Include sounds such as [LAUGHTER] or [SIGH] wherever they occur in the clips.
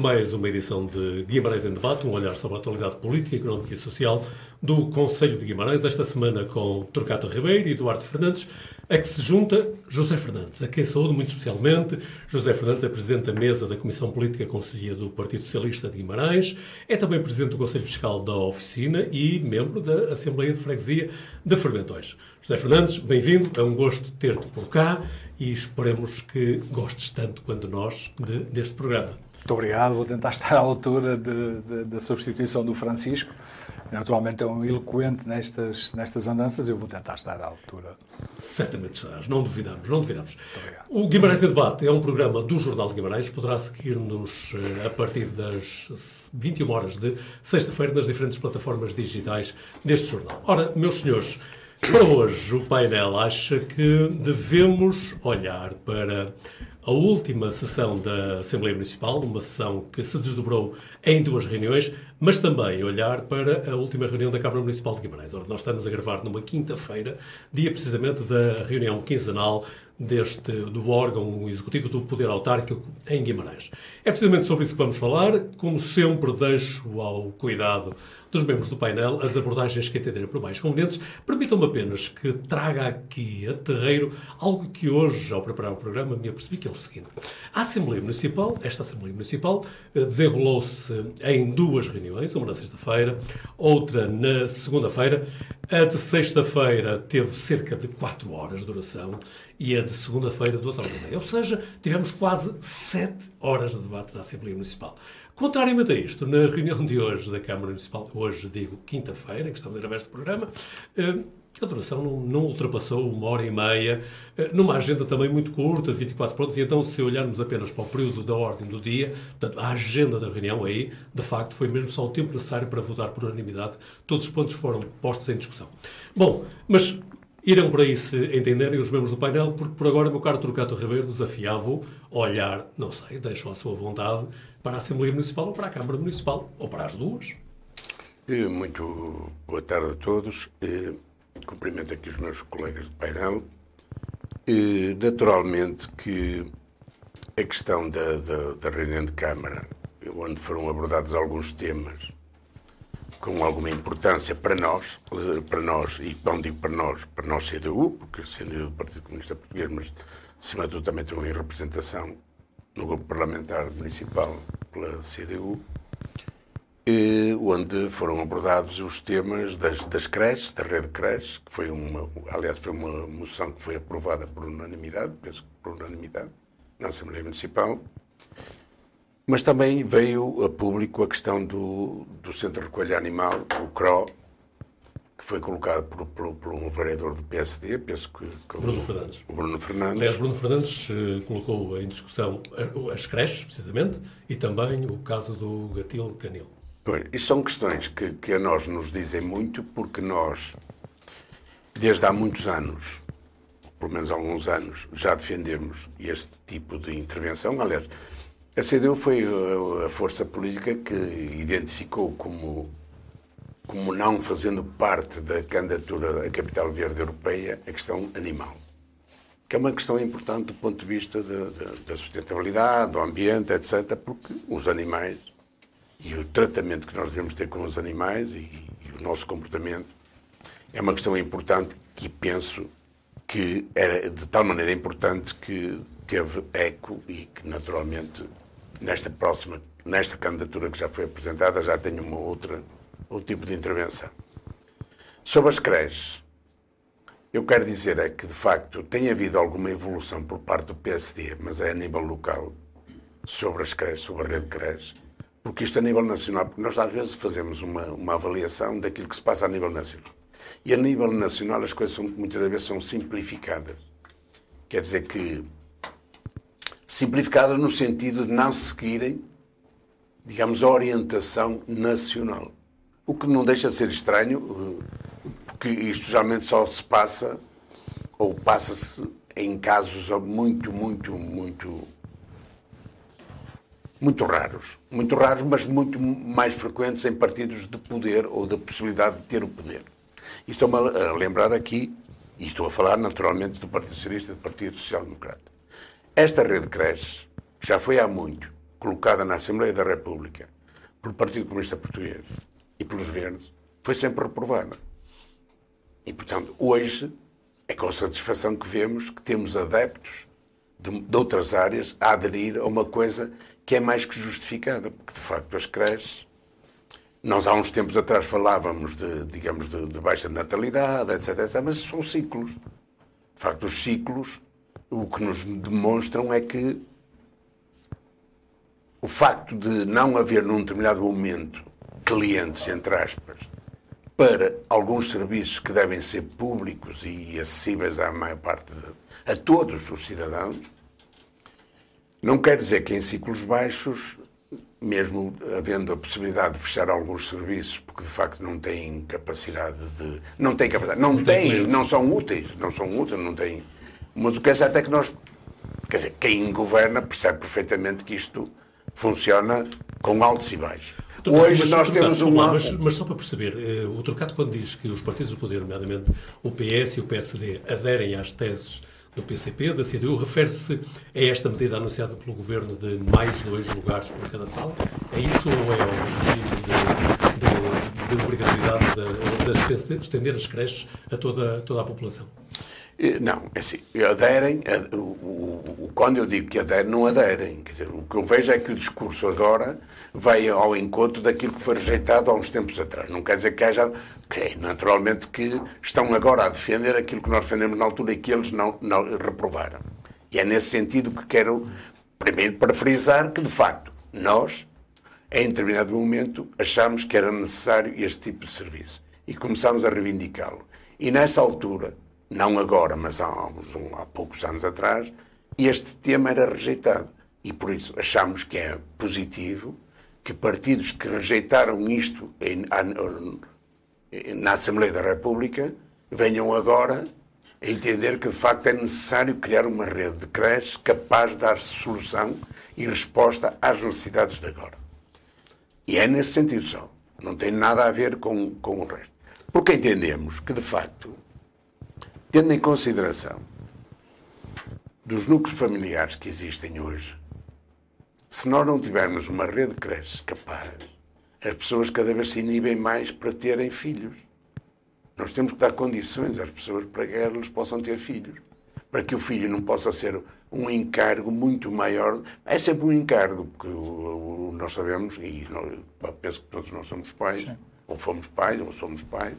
mais uma edição de Guimarães em Debate, um olhar sobre a atualidade política, económica e social do Conselho de Guimarães, esta semana com Torcato Ribeiro e Eduardo Fernandes, a que se junta José Fernandes, a quem saúde muito especialmente. José Fernandes é Presidente da Mesa da Comissão Política Conselhia do Partido Socialista de Guimarães, é também Presidente do Conselho Fiscal da Oficina e membro da Assembleia de Freguesia de Fermentões. José Fernandes, bem-vindo, é um gosto ter-te por cá e esperemos que gostes tanto quanto nós de, deste programa. Muito obrigado, vou tentar estar à altura da substituição do Francisco. Naturalmente é um eloquente nestas, nestas andanças, eu vou tentar estar à altura. Certamente estarás, não duvidamos, não duvidamos. O Guimarães em Debate é um programa do Jornal de Guimarães, poderá seguir-nos eh, a partir das 21 horas de sexta-feira nas diferentes plataformas digitais deste jornal. Ora, meus senhores, para hoje o painel acha que devemos olhar para a última sessão da Assembleia Municipal, uma sessão que se desdobrou em duas reuniões, mas também olhar para a última reunião da Câmara Municipal de Guimarães. Ora, nós estamos a gravar numa quinta-feira, dia precisamente da reunião quinzenal deste, do órgão executivo do Poder Autárquico em Guimarães. É precisamente sobre isso que vamos falar. Como sempre, deixo ao cuidado dos membros do painel as abordagens que entenderem por mais convenientes. Permitam-me apenas que traga aqui a terreiro algo que hoje, ao preparar o programa, me apercebi que é o seguinte. A Assembleia Municipal, esta Assembleia Municipal, eh, desenrolou-se em duas reuniões, uma na sexta-feira, outra na segunda-feira. A de sexta-feira teve cerca de 4 horas de duração e a de segunda-feira, 2 horas e meia. Ou seja, tivemos quase 7 horas de debate na Assembleia Municipal. Contrariamente a isto, na reunião de hoje da Câmara Municipal, hoje digo quinta-feira, em que estamos a gravar este programa, eh, a duração não, não, ultrapassou uma hora e meia, eh, numa agenda também muito curta, de 24 pontos, e então, se olharmos apenas para o período da ordem do dia, portanto, a agenda da reunião aí, de facto, foi mesmo só o tempo necessário para votar por unanimidade. Todos os pontos foram postos em discussão. Bom, mas Irão por aí se entenderem os membros do painel, porque por agora, meu caro Trocato Ribeiro, desafiava-o a olhar, não sei, deixo à sua vontade, para a Assembleia Municipal ou para a Câmara Municipal, ou para as duas. Muito boa tarde a todos. Cumprimento aqui os meus colegas de painel. Naturalmente que a questão da, da, da reunião de Câmara, onde foram abordados alguns temas com alguma importância para nós, para nós, e quando digo para nós, para nós CDU, porque sendo do Partido Comunista Português, mas acima de tudo também tenho em representação no grupo parlamentar municipal pela CDU, onde foram abordados os temas das, das creches, da rede creches, que foi uma, aliás, foi uma moção que foi aprovada por unanimidade, penso que por unanimidade, na Assembleia Municipal, mas também veio a público a questão do, do Centro de Recolha Animal, o CRO, que foi colocado por, por, por, um vereador do PSD, penso que, que Bruno Fernandes. O Bruno Fernandes. Aliás, Bruno Fernandes uh, colocou em discussão as creches, precisamente, e também o caso do Gatil Canil. Pois, isto são questões que, que a nós nos dizem muito, porque nós, desde há muitos anos, pelo menos há alguns anos, já defendemos este tipo de intervenção. Aliás, a CDU foi a força política que identificou como, como não fazendo parte da candidatura à capital verde europeia a questão animal, que é uma questão importante do ponto de vista da sustentabilidade, do ambiente, etc., porque os animais e o tratamento que nós devemos ter com os animais e, e o nosso comportamento é uma questão importante que penso que era de tal maneira importante que teve eco e que naturalmente nesta próxima, nesta candidatura que já foi apresentada, já tenho uma outra, outro tipo de intervenção. Sobre as creches, eu quero dizer é que, de facto, tem havido alguma evolução por parte do PSD, mas é a nível local, sobre as creches, sobre a rede de creches, porque isto a nível nacional, porque nós às vezes fazemos uma, uma avaliação daquilo que se passa a nível nacional. E a nível nacional as coisas são, muitas vezes são simplificadas. Quer dizer que simplificada no sentido de não seguirem, digamos, a orientação nacional. O que não deixa de ser estranho, eh, porque isto geralmente só se passa, ou passa-se em casos muito, muito, muito. Muito raros. Muito raros, mas muito mais frequentes em partidos de poder ou da possibilidade de ter o poder. Estou-me a lembrar aqui, e estou a falar naturalmente do Partido Socialista e do Partido Social Democrata esta rede que já foi há muito, colocada na Assembleia da República pelo Partido Comunista Português e pelos Verdes foi sempre reprovada. E, portanto, hoje é com satisfação que vemos que temos adeptos de, de outras áreas a aderir a uma coisa que é mais que justificada, porque, de facto, as creches nós há uns tempos atrás falávamos de, digamos, de, de, baixa natalidade, etc, etc, mas são ciclos. De facto, os ciclos, o que nos demonstram é que o facto de não haver num determinado momento clientes, entre aspas, para alguns serviços que devem ser públicos e acessíveis à maior parte de, a todos os cidadãos, não quer dizer que em ciclos baixos mesmo havendo a possibilidade de fechar alguns serviços, porque de facto não têm capacidade de. Não têm capacidade. Não têm, não são úteis, não são úteis, não têm. Mas o que é certo é que nós. Quer dizer, quem governa percebe perfeitamente que isto funciona com altos e baixos. Hoje mas, nós temos uma. Mas, mas, só para perceber, eh, o Trocato, quando diz que os partidos do poder, nomeadamente o PS e o PSD, aderem às teses do PCP, da CDU, refere-se a esta medida anunciada pelo Governo de mais dois lugares por cada sala? É isso ou é o regime de, de, de obrigatoriedade de, de, estender as creches a toda, toda a população? Não, é assim, aderem, o, o, quando eu digo que aderem, não aderem. Quer dizer, o que eu vejo é que o discurso agora vai ao encontro daquilo que foi rejeitado há uns tempos atrás. Não quer dizer que haja, que naturalmente que estão agora a defender aquilo que nós defendemos na altura e que eles não, não reprovaram. E é nesse sentido que quero, primeiro, para frisar que, de facto, nós, em determinado momento, achamos que era necessário este tipo de serviço. E começámos a reivindicá-lo. E nessa altura, não agora, mas há, há poucos anos atrás, este tema era rejeitado. E por isso achamos que é positivo que partidos que rejeitaram isto em, na Assembleia da República venham agora a entender que de facto é necessário criar uma rede de creches capaz de dar solução e resposta às necessidades de agora. E é nesse sentido só. Não tem nada a ver com, com o resto. Porque entendemos que, de facto, tendo em consideração dos núcleos familiares que existem hoje, se nós não tivermos uma rede de creches capaz, as pessoas cada vez se inibem mais para terem filhos. Nós temos que dar condições às pessoas para que elas possam ter filhos. Para que o filho não possa ser um encargo muito maior. É sempre um encargo, porque nós sabemos, e penso que todos nós somos pais, Sim. ou fomos pais, ou somos pais,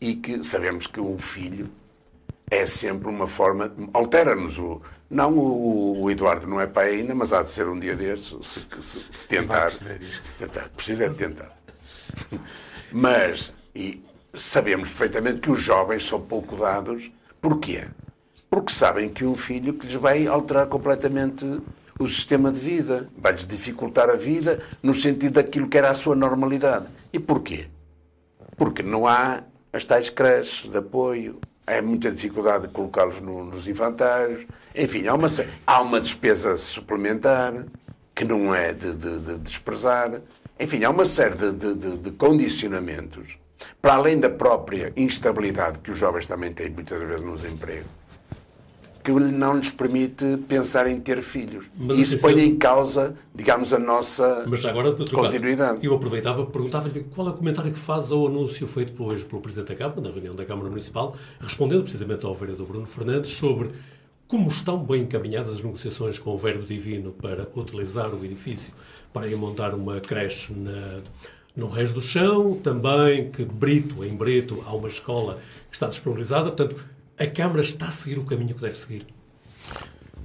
e que sabemos que o filho é sempre uma forma. Altera-nos o. Não, o, o, Eduardo não é pai ainda, mas há de ser um dia destes, se, se, se tentar. tentar. Precisa é de tentar. Mas, e sabemos perfeitamente que os jovens são pouco dados. Porquê? Porque sabem que um filho que lhes vai alterar completamente o sistema de vida, vai-lhes dificultar a vida no sentido daquilo que era a sua normalidade. E porquê? Porque não há as tais creches de apoio, é muita dificuldade de colocá-los no, nos infantários. Enfim, há uma, há uma despesa suplementar que não é de, de, de desprezar. Enfim, há uma série de, de, condicionamentos, para além da própria instabilidade que os jovens também têm muitas vezes nos empregos, que não lhes permite pensar em ter filhos. Mas, Isso põe em causa, digamos, a nossa mas agora, continuidade. Eu aproveitava, perguntava-lhe qual é o comentário que faz ao anúncio feito hoje pelo Presidente da Câmara, na reunião da Câmara Municipal, respondendo precisamente ao vereador Bruno Fernandes sobre como estão bem encaminhadas as negociações com o Verbo Divino para utilizar o edifício para ir montar uma creche na, no Reis do Chão, também que Brito, em Brito, há uma escola que está disponibilizada. Portanto, a Câmara está a seguir o caminho que deve seguir?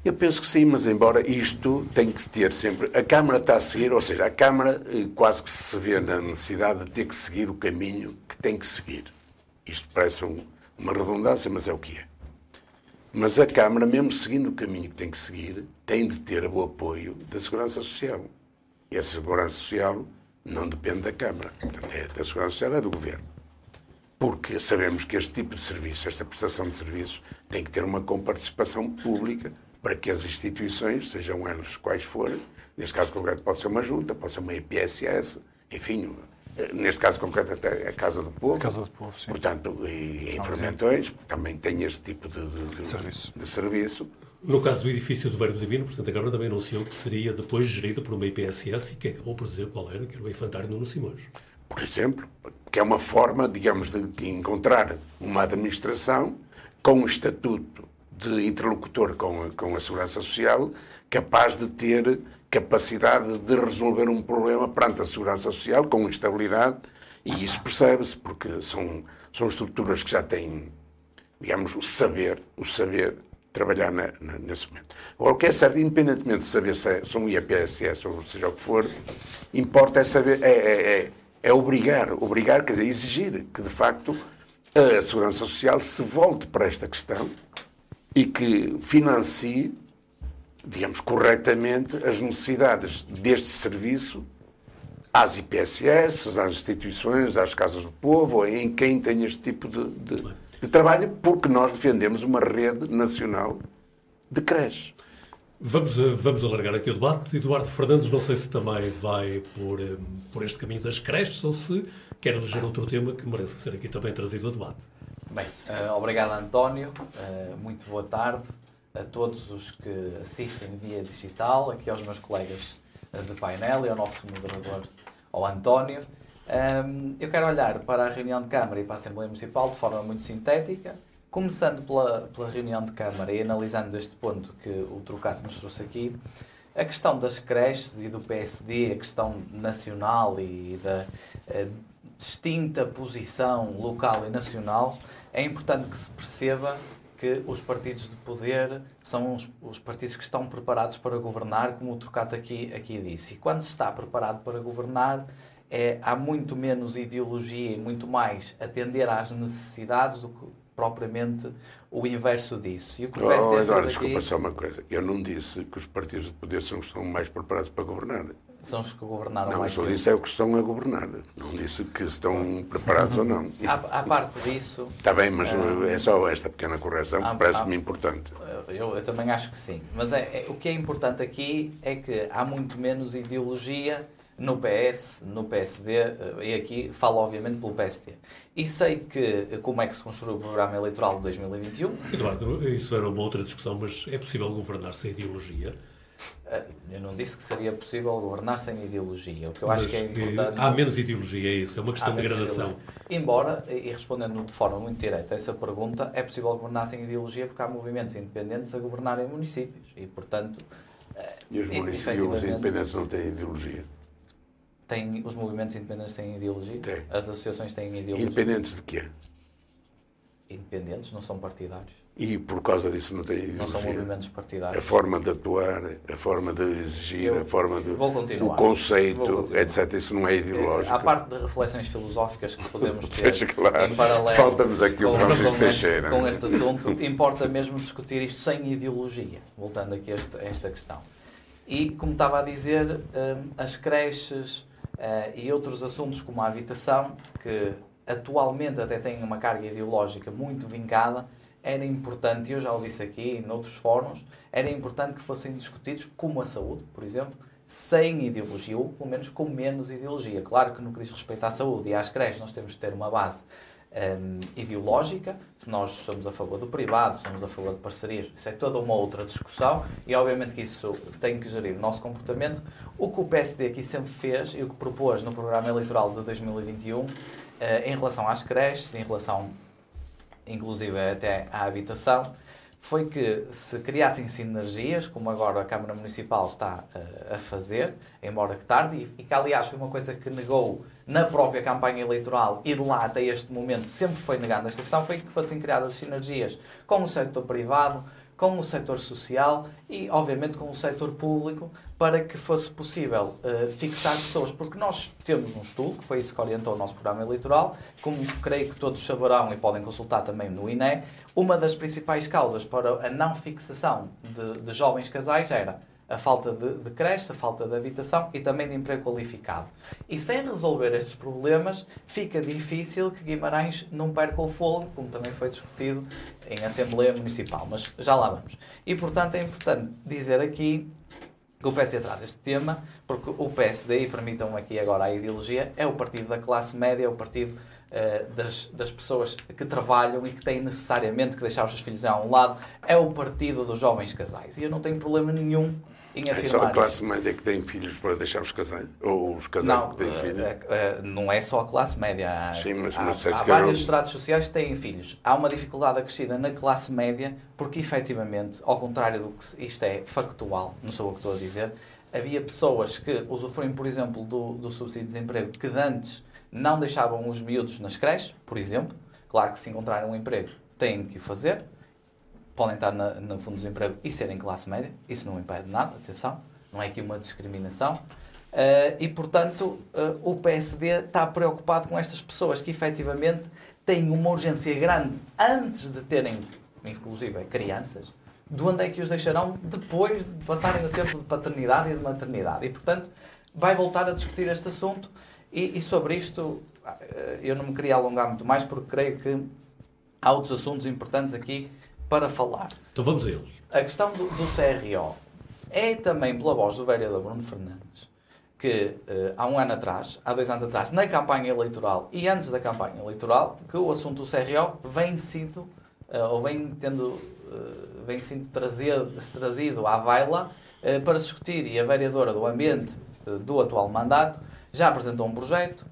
Eu penso que sim, mas embora isto tem que ter sempre. A Câmara está a seguir, ou seja, a Câmara eh, quase que se vê na necessidade de ter que seguir o caminho que tem que seguir. Isto parece um, uma redundância, mas é o que é. Mas a Câmara, mesmo seguindo o caminho que tem que seguir, tem de ter o apoio da Segurança Social. E a Segurança Social não depende da Câmara. Portanto, é da Segurança Social, é do Governo porque sabemos que este tipo de serviço, esta prestação de serviços, tem que ter uma comparticipação pública para que as instituições, sejam elas quais forem, neste caso concreto pode ser uma junta, pode ser uma IPSS, enfim, neste caso concreto até a Casa do Povo. A Casa do Povo, sim. Portanto, e, em Fermentões também tem este tipo de, de, de, serviço. de serviço. No caso do edifício do Verbo Divino, o Presidente da Câmara também anunciou que seria depois gerido por uma IPSS e que acabou por dizer qual era, que era o Infantário Nuno Simões. Por exemplo, que é uma forma, digamos, de encontrar uma administração com um estatuto de interlocutor com a, com a Segurança Social capaz de ter capacidade de resolver um problema perante a Segurança Social com estabilidade e isso percebe-se porque são, são estruturas que já têm, digamos, o saber, o saber trabalhar na, na, nesse momento. Agora, o que é certo, independentemente de saber se é, são IAPSS ou seja o que for, importa é saber, é, é, é, é obrigar, obrigar, quer dizer, exigir que, de facto, a Segurança Social se volte para esta questão e que financie, digamos, corretamente as necessidades deste serviço às IPSS, às instituições, às casas do povo, em quem tem este tipo de, de de trabalho, porque nós defendemos uma rede nacional de creches. Vamos, eh, vamos alargar aqui o debate. Eduardo Fernandes, não sei se também vai por, eh, por este caminho das creches ou se quer eleger outro tema que mereça ser aqui também trazido a debate. Bem, uh, obrigado António, uh, muito boa tarde a todos os que assistem via digital, aqui aos meus colegas de painel e ao nosso moderador, ao António. Um, eu quero olhar para a reunião de Câmara e para a Assembleia Municipal de forma muito sintética, começando pela, pela reunião de Câmara e analisando este ponto que o Trocato nos trouxe aqui. A questão das creches e do PSD, a questão nacional e da uh, distinta posição local e nacional, é importante que se perceba que os partidos de poder são os, os, partidos que estão preparados para governar, como o Trocato aqui, aqui disse. E quando se está preparado para governar, é, há muito menos ideologia e muito mais atender às necessidades do que propriamente o inverso disso. E o que oh, Eduardo, desculpa só uma coisa. Eu não disse que os partidos de poder são os que estão mais preparados para governar. São os que governaram não, mais Não, só disse é o que estão a governar. Não disse que estão preparados ou não. À, parte disso... Está bem, mas é, é só esta pequena correção que parece-me importante. Eu, eu, também acho que sim. Mas é, é, o que é importante aqui é que há muito menos ideologia no PS, no PSD, eh, e aqui falo obviamente pelo PSD. E sei que como é que se construiu o programa eleitoral de 2021. Eduardo, isso era uma outra discussão, mas é possível governar sem ideologia? Eh, eu não disse que seria possível governar sem ideologia. O que eu mas acho que é importante. Há menos ideologia, é isso, é uma questão de gradação. Embora, e respondendo de forma muito direta a essa pergunta, é possível governar sem ideologia porque há movimentos independentes a governarem municípios. E, portanto. E os municípios independentes não têm ideologia? Tem, os movimentos independentes têm ideologia? Tem. As associações têm ideologia? Independentes de quê? Independentes, não são partidários. E por causa disso não têm ideologia? Não são movimentos partidários. A forma de atuar, a forma de exigir, eu, a forma de... Vou continuar. O conceito, etc. Isso não é ideológico. Há parte de reflexões filosóficas que podemos [LAUGHS] ter claro. em paralelo Falta-nos aqui o Francisco com, Teixeira. Este, com este assunto. Importa mesmo discutir isto sem ideologia. Voltando aqui a esta, a esta questão. E, como estava a dizer, hum, as creches e outros assuntos como a habitação, que atualmente até têm uma carga ideológica muito vincada, era importante, eu já o disse aqui em outros fóruns, era importante que fossem discutidos como a saúde, por exemplo, sem ideologia, ou pelo menos com menos ideologia. Claro que no que diz respeito à saúde e às creches nós temos de ter uma base um, ideológica, se nós somos a favor do privado, se somos a favor de parcerias, isso é toda uma outra discussão e obviamente que isso tem que gerir o nosso comportamento. O que o PSD aqui sempre fez e o que propôs no programa eleitoral de 2021 uh, eh, em relação às creches, em relação inclusive até à habitação, foi que se criassem sinergias, como agora a Câmara Municipal está uh, a fazer, embora que tarde, e, que aliás foi uma coisa que negou na própria campanha eleitoral e de lá até este momento sempre foi negando esta questão, foi que fossem criadas sinergias com o setor privado, com o setor social e, obviamente, com o setor público para que fosse possível uh, fixar pessoas, porque nós temos um estudo, que foi isso que orientou o nosso programa eleitoral, como creio que todos saberão e podem consultar também no INE, uma das principais causas para a não fixação de, de jovens casais era a falta de, de creche, a falta de habitação e também de emprego qualificado. E sem resolver estes problemas, fica difícil que Guimarães não perca o fogo, como também foi discutido em Assembleia Municipal. Mas já lá vamos. E, portanto, é importante dizer aqui que o PSD traz este tema, porque o PSD, e permitam aqui agora a ideologia, é o partido da classe média, é o partido uh, das, das pessoas que trabalham e que têm necessariamente que deixar os seus filhos a um lado, é o partido dos jovens casais. E eu não tenho problema nenhum em afirmar. É só a classe média que tem filhos para deixar os casais? Ou os casais não, que têm filhos? Uh, não é só a classe média. Sim, mas, há, mas há, há vários estratos sociais que têm filhos. Há uma dificuldade acrescida na classe média, porque efetivamente, ao contrário do que isto é factual, não sou o que estou a dizer, havia pessoas que usufruem, por exemplo, do, do subsídio de desemprego que de antes não deixavam os miúdos nas creches, por exemplo. Claro que se encontrarem um emprego têm que o fazer. Podem estar na, no fundo de desemprego e serem classe média. Isso não impede nada, atenção. Não é aqui uma discriminação. Uh, e, portanto, uh, o PSD está preocupado com estas pessoas que efetivamente têm uma urgência grande antes de terem, inclusive, crianças, de onde é que os deixarão depois de passarem o tempo de paternidade e de maternidade. E, portanto, vai voltar a discutir este assunto e, e sobre isto eh, eu não me queria alongar muito mais porque creio que há outros assuntos importantes aqui para falar. Então vamos a eles. A questão do, do CRO é também pela voz do vereador Bruno Fernandes que uh, há um ano atrás, há dois anos atrás, na campanha eleitoral e antes da campanha eleitoral, que o assunto do CRO vem sido, uh, ou vem tendo eh, vem sendo trazido, trazido à baila eh, para discutir e a vereadora do Ambiente do atual mandato já apresentou um projeto,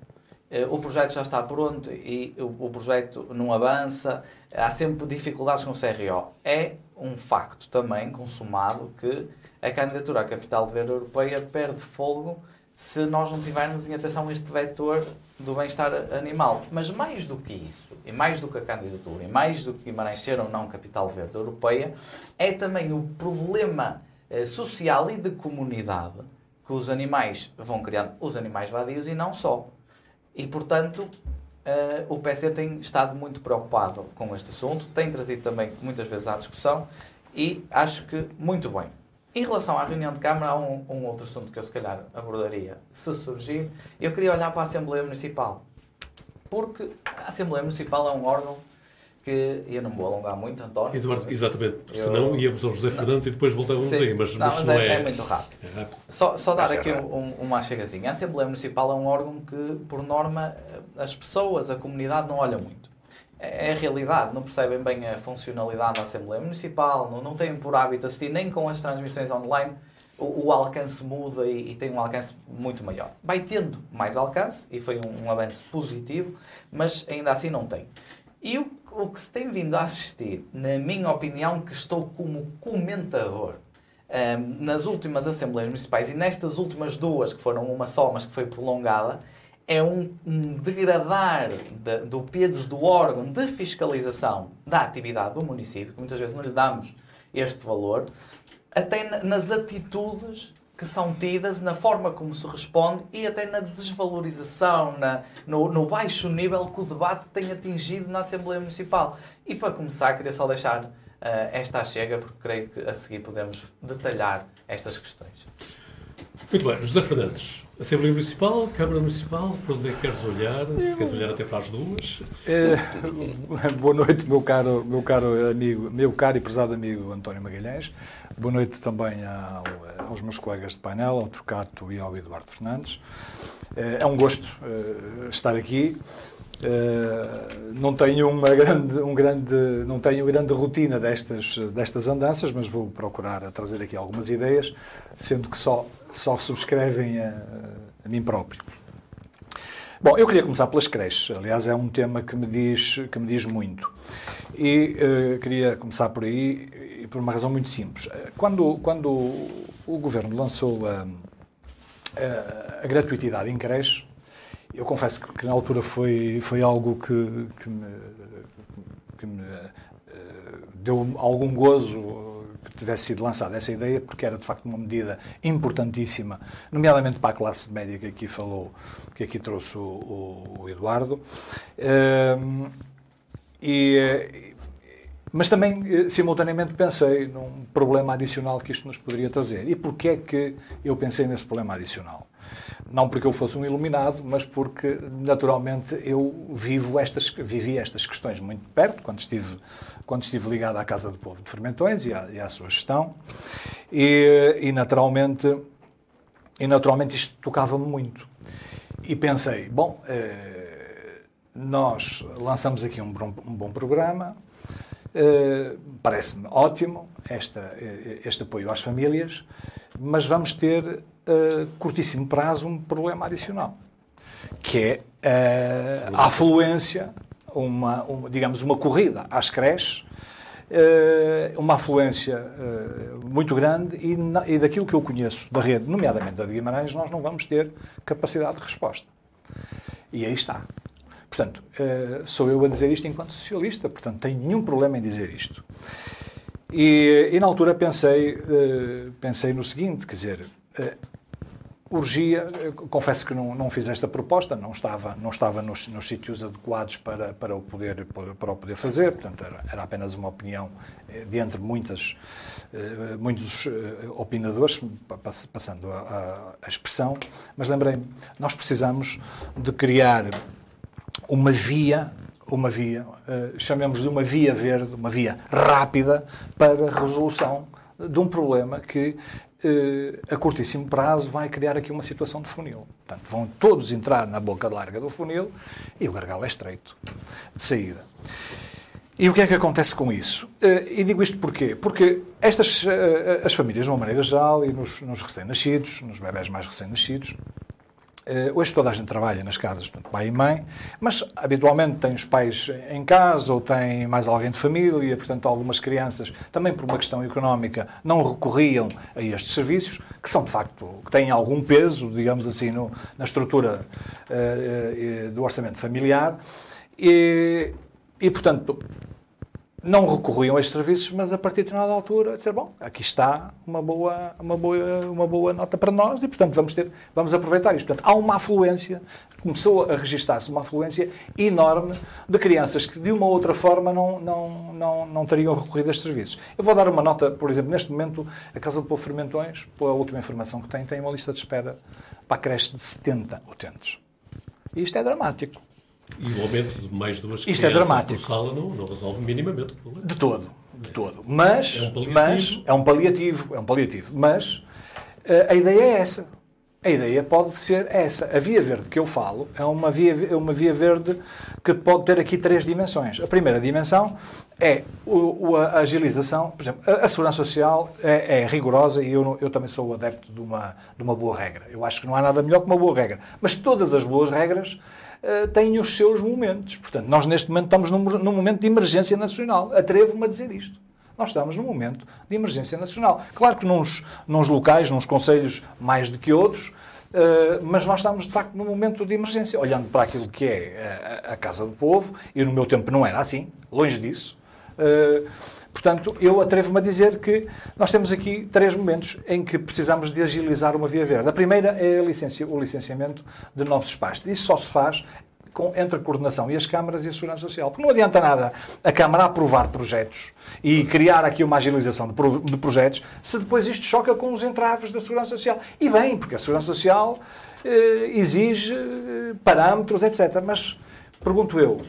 o projeto já está pronto e o projeto não avança, há sempre dificuldades com o CRO. É um facto também consumado que a candidatura à Capital Verde Europeia perde fogo se nós não tivermos em atenção este vetor do bem-estar animal. Mas mais do que isso, e mais do que a candidatura, e mais do que Guimarães ser ou não capital verde europeia, é também o problema eh, social e de comunidade que os animais vão criando, os animais vadios e não só. E, portanto, Uh, o PSD tem estado muito preocupado com este assunto, tem trazido também muitas vezes à discussão e acho que muito bem. Em relação à reunião de Câmara, há um, um, outro assunto que eu se calhar abordaria se surgir. Eu queria olhar para a Assembleia Municipal. Porque a Assembleia Municipal é um órgão que eu não vou alongar muito, António. Eduardo, exatamente, porque eu... senão íamos ao José Fernandes não. e depois voltávamos Sim. aí, mas, não, mas, não é, é, é, muito rápido. É rápido. Só, só dar aqui um, uma chegazinha. A Assembleia Municipal é um órgão que, por norma, as pessoas, a comunidade não olha muito é a realidade, não percebem bem a funcionalidade da Assembleia Municipal, não, não têm por hábito assistir nem com as transmissões online, o, o alcance muda e, e, tem um alcance muito maior. Vai tendo mais alcance, e foi um, um avanço positivo, mas ainda assim não tem. E o, o que se tem vindo a assistir, na minha opinião, que estou como comentador, um, nas últimas Assembleias Municipais e nestas últimas duas, que foram uma só, mas que foi prolongada, é um, um degradar de, do peso do órgão de fiscalização da atividade do município, que muitas vezes não lhe damos este valor, até nas atitudes que são tidas, na forma como se responde e até na desvalorização, na, no, no baixo nível que o debate tem atingido na Assembleia Municipal. E para começar, queria só deixar uh, esta chega, porque creio que a seguir podemos detalhar estas questões. Muito bem, José Fernandes. Assembleia Municipal, Câmara Municipal, para onde é que queres olhar? Se queres olhar até para as duas. É, [LAUGHS] boa noite, meu caro, meu caro amigo, meu caro e prezado amigo António Magalhães. Boa noite também ao, aos meus colegas de painel, ao Trocato e ao Eduardo Fernandes. É, é um gosto uh, estar aqui. Uh, não tenho uma grande, um grande, não tenho grande rotina destas, destas andanças, mas vou procurar trazer aqui algumas ideias, sendo que só só subscrevem a, a mim próprio. Bom, eu queria começar pelas creches. Aliás, é um tema que me diz, que me diz muito. E uh, queria começar por aí e por uma razão muito simples. Quando, quando o Governo lançou a, a, a gratuitidade em creche, eu confesso que, que, na altura foi, foi algo que, que me, que me uh, deu algum gozo tivesse sido lançada essa ideia, porque era de facto uma medida importantíssima, nomeadamente para a classe média que aqui falou, que aqui trouxe o, o Eduardo. Ehm, e, mas também, eh, simultaneamente, pensei num problema adicional que isto nos poderia trazer. E porquê é que eu pensei nesse problema adicional? Não porque eu fosse um iluminado, mas porque, naturalmente, eu vivo estas, vivi estas questões muito perto, quando estive, quando estive ligado à Casa do Povo de Fermentões e à, e à sua gestão. E, e, naturalmente, e naturalmente isto tocava-me muito. E pensei, bom, eh, nós lançamos aqui um bom, um bom programa. Uh, Parece-me ótimo esta, este apoio às famílias, mas vamos ter curtíssimo prazo um problema adicional, que é uh, a afluência, uma, uma, digamos, uma corrida às creches, uh, uma afluência uh, muito grande e, na, e daquilo que eu conheço da rede, nomeadamente da de Guimarães, nós não vamos ter capacidade de resposta. E aí está. Portanto, sou eu a dizer isto enquanto socialista, portanto, tenho nenhum problema em dizer isto. E, e na altura pensei, pensei no seguinte, quer dizer, urgia, confesso que não, não fiz esta proposta, não estava, não estava nos, nos sítios adequados para, para, o poder, para o poder fazer, portanto era, era apenas uma opinião eh, de entre muitas, eh, muitos eh, opinadores, passando a, a expressão, mas lembrei-me, nós precisamos de criar uma via uma via, chamemos de uma via verde, uma via rápida para a resolução de um problema que eh, a curtíssimo prazo vai criar aqui uma situação de funil. Portanto, vão todos entrar na boca larga do funil e o gargalo é estreito de saída. E o que é que acontece com isso? Eh, e digo isto porquê? Porque estas, eh, as famílias, de uma maneira geral, e nos, nos recém-nascidos, nos bebés mais recém-nascidos, hoje toda a gente trabalha nas casas, portanto, pai e mãe, mas habitualmente tem os pais em casa ou tem mais alguém de família, portanto, algumas crianças, também por uma questão económica, não recorriam a estes serviços, que são de facto, que têm algum peso, digamos assim, no, na estrutura uh, uh, do orçamento familiar. E, e, portanto, não recorriam a estes serviços, mas a partir de determinada altura dizer, bom, aqui está uma boa, uma boa, uma boa nota para nós e, portanto, vamos, ter, vamos aproveitar isto. Portanto, há uma afluência, começou a registar-se uma afluência enorme de crianças que, de uma ou outra forma, não, não, não, não teriam recorrido a estes serviços. Eu vou dar uma nota, por exemplo, neste momento, a Casa do Povo Fermentões, pela última informação que tem, tem uma lista de espera para a creche de 70 utentes. E isto é dramático. E o aumento de mais duas Isto é dramático. por sala não, não resolve minimamente o problema. De todo, de todo. Mas é um mas é um paliativo, é um paliativo. Mas uh, a ideia é essa. A ideia pode ser essa. A via verde que eu falo é uma via, é uma via verde que pode ter aqui três dimensões. A primeira dimensão é o, a agilização. Por exemplo, a, a segurança social é, é rigorosa e eu, eu, também sou adepto de uma, de uma boa regra. Eu acho que não há nada melhor que uma boa regra. Mas todas as boas regras uh, têm os seus momentos. Portanto, nós neste momento estamos num, num momento de emergência nacional. Atrevo-me a dizer isto. Nós estamos num momento de emergência nacional. Claro que nos, nos locais, nos conselhos mais do que outros, uh, mas nós estamos de facto num momento de emergência. Olhando para aquilo que é a, a Casa do Povo, e no meu tempo não era assim, longe disso. Uh, Portanto, eu atrevo-me a dizer que nós temos aqui três momentos em que precisamos de agilizar uma via verde. A primeira é a o licenciamento de novos espaços. Isso só se faz com, entre a coordenação e as câmaras e a segurança social. Porque não adianta nada a Câmara aprovar projetos e criar aqui uma agilização de, de projetos se depois isto choca com os entraves da segurança social. E bem, porque a segurança social eh, exige eh, parâmetros, etc. Mas, pergunto eu,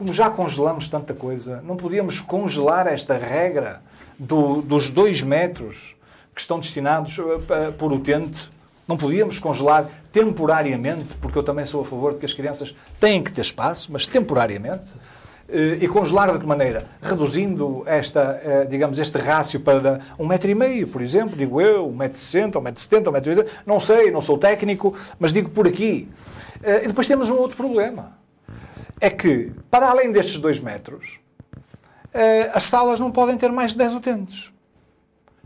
como já congelamos tanta coisa, não podíamos congelar esta regra do, dos dois metros que estão destinados uh, por utente? Não podíamos congelar temporariamente, porque eu também sou a favor de que as crianças têm que ter espaço, mas temporariamente. Uh, e congelar de que maneira? Reduzindo esta, uh, digamos, este rácio para um metro e meio, por exemplo, digo eu, um metro e sessenta, um metro e setenta, um metro e oitenta, não sei, não sou técnico, mas digo por aqui. E depois temos um outro problema é que, para além destes dois metros, eh, as salas não podem ter mais de 10 utentes.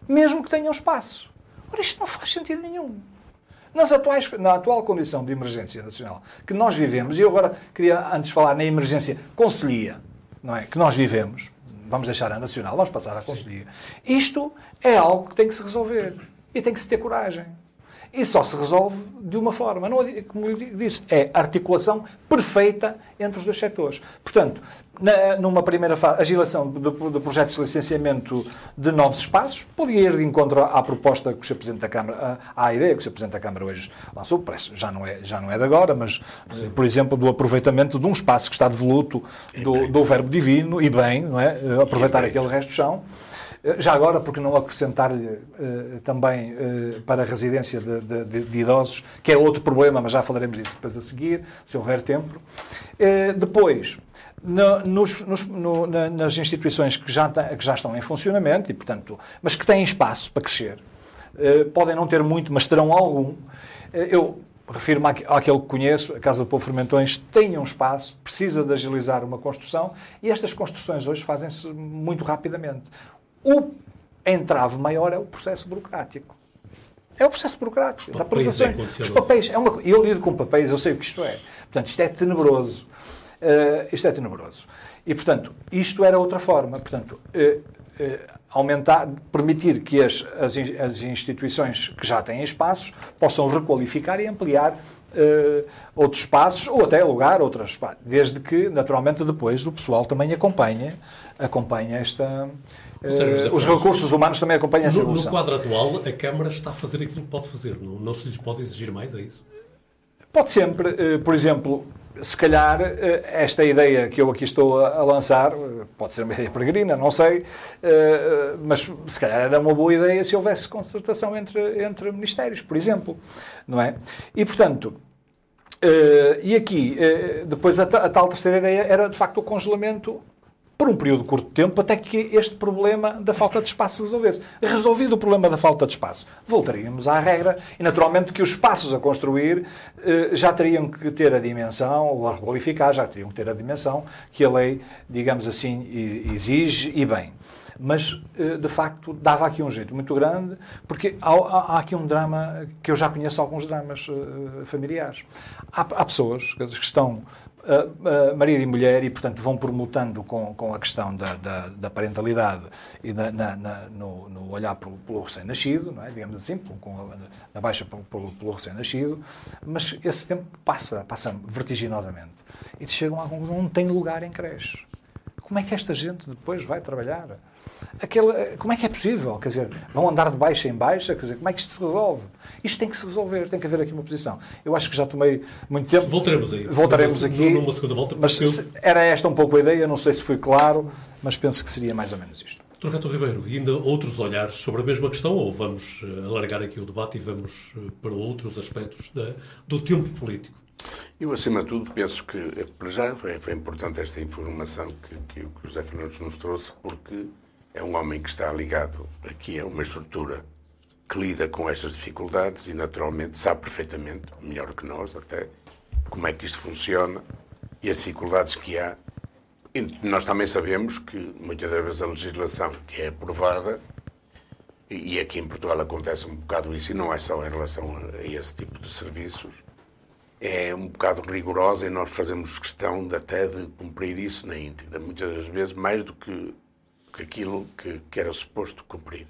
Mesmo que tenham espaço. Ora, isto não faz sentido nenhum. Nas atuais, na atual condição de emergência nacional que nós vivemos, e eu agora queria antes falar na emergência conselhia, não é? que nós vivemos, vamos deixar a nacional, vamos passar à conselhia. Isto é algo que tem que se resolver e tem que se ter coragem. E só se resolve de uma forma. Não, como eu disse, é articulação perfeita entre os dois setores. Portanto, na, numa primeira fase, agilização do, do projeto de licenciamento de novos espaços, podia ir de encontro à, proposta que o Sr. Presidente da Câmara, à, à ideia que o Sr. Presidente da Câmara hoje lançou, parece, já não é, já não é de agora, mas, Sim. por exemplo, do aproveitamento de um espaço que está devoluto do, do Verbo Divino, e bem, não é? aproveitar aquele resto de chão. Já agora, porque não acrescentar-lhe uh, também uh, para a residência de, de, de, idosos, que é outro problema, mas já falaremos disso depois a seguir, se houver tempo. Uh, depois, no, nos, nos, no, na, nas instituições que já, que já estão em funcionamento, e, portanto, mas que têm espaço para crescer, podem não ter muito, mas terão algum. eu refiro-me àquele que conheço, a Casa do Povo Fermentões tem um espaço, precisa de agilizar uma construção e estas construções hoje fazem-se muito rapidamente. O entrave maior é o processo burocrático. É o processo burocrático. Os papéis, é Os papéis é uma, eu lido com papéis, eu sei o que isto é. Portanto, isto é tenebroso. Uh, isto é tenebroso. E, portanto, isto era outra forma. Portanto, uh, uh, aumentar, permitir que as, as, as, instituições que já têm espaços possam requalificar e ampliar outros espaços ou até alugar outros espaços, desde que, naturalmente, depois o pessoal também acompanhe, acompanhe esta... Uh, os recursos humanos também acompanham essa evolução. No quadro atual, a Câmara está a fazer aquilo que pode fazer. Não, não se lhes pode exigir mais, é isso? Pode sempre. Uh, por exemplo, se calhar eh, esta ideia que eu aqui estou a lançar, eh, pode ser uma ideia peregrina, não sei, eh, mas se calhar era uma boa ideia se houvesse concertação entre, entre ministérios, por exemplo, não é? E, portanto, e aqui, depois a tal terceira ideia era, de facto, o congelamento por um período curto de tempo, até que este problema da falta de espaço se resolvesse. Resolvido o problema da falta de espaço, voltaríamos à regra e, naturalmente, que os espaços a construir eh, já teriam que ter a dimensão, ou a qualificar, já teriam que ter a dimensão que a lei, digamos assim, exige e bem. Mas, eh, de facto, dava aqui um jeito muito grande, porque há, há aqui um drama que eu já conheço alguns dramas eh, familiares. Há, há pessoas que estão uh, marido e mulher e, portanto, vão permutando com, com a questão da, da, da parentalidade e na, na, na, no, no, olhar pelo, pelo recém-nascido, é? digamos assim, com na baixa pelo, pelo recém-nascido, mas esse tempo passa, passa vertiginosamente. E chegam à conclusão, não tem lugar em creche. Como é que esta gente depois vai trabalhar? Aquele, como é que é possível? Quer dizer, vão andar de baixa em baixa? Quer dizer, como é que isto se resolve? Isto tem que se resolver, tem que haver aqui uma posição. Eu acho que já tomei muito tempo. Voltaremos aí. Voltaremos aqui. Numa segunda volta. Mas eu... era esta um pouco a ideia, não sei se foi claro, mas penso que seria mais ou menos isto. Torgato Ribeiro, ainda outros olhares sobre a mesma questão ou vamos eh, alargar aqui o debate e vamos eh, para outros aspectos da, do tempo político? Eu, acima de tudo, penso que, eh, para já, foi, foi importante esta informação que, que o José Fernandes nos trouxe, porque é um homem que está ligado aqui a uma estrutura que lida com estas dificuldades e, naturalmente, sabe perfeitamente, melhor que nós até, como é que isto funciona e as dificuldades que há. E nós também sabemos que, muitas das vezes, a legislação que é aprovada, e aqui em Portugal acontece um bocado isso, e não é só em relação a esse tipo de serviços, é um bocado rigorosa e nós fazemos questão de, até de cumprir isso na íntegra, muitas das vezes mais do que que aquilo que, que era suposto cumprir.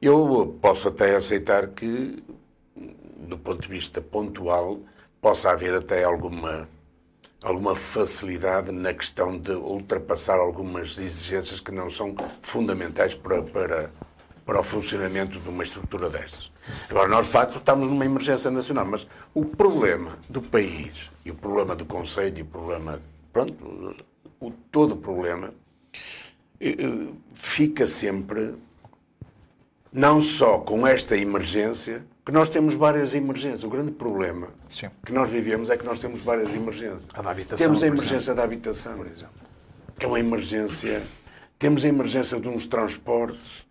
Eu posso até aceitar que, do ponto de vista pontual, possa haver até alguma, alguma facilidade na questão de ultrapassar algumas exigências que não são fundamentais para, para, para o funcionamento de uma estrutura destas. Agora, nós, de facto, estamos numa emergência nacional, mas o problema do país e o problema do Conselho e o problema. Pronto, o, todo o problema fica sempre, não só com esta emergência, que nós temos várias emergências. O grande problema Sim. que nós vivemos é que nós temos várias emergências. A da habitação, temos a emergência da habitação, por exemplo. que é uma emergência. Temos a emergência de uns transportes,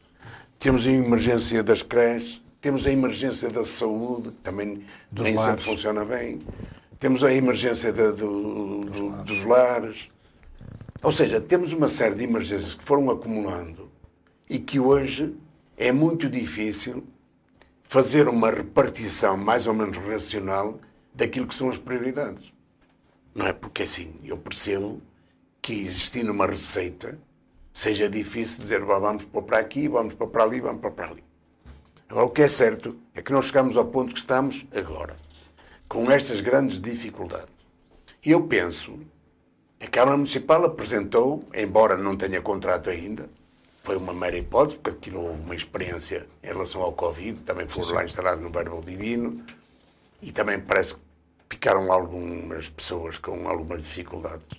temos a emergência das creches, temos a emergência da saúde, que também dos nem lares. sempre funciona bem. Temos a emergência de, do, dos, lares. dos lares. Ou seja, temos uma série de emergências que foram acumulando e que hoje é muito difícil fazer uma repartição mais ou menos racional daquilo que são as prioridades. Não é porque assim, eu percebo que existindo uma receita seja difícil dizer vamos para aqui, vamos para ali, vamos para ali. Agora, o que é certo é que nós chegamos ao ponto que estamos agora, com estas grandes dificuldades. E eu penso a Câmara Municipal apresentou, embora não tenha contrato ainda, foi uma mera hipótese, porque aquilo houve uma experiência em relação ao Covid, também foram lá instalados no Verbo Divino, e também parece que ficaram algumas pessoas com algumas dificuldades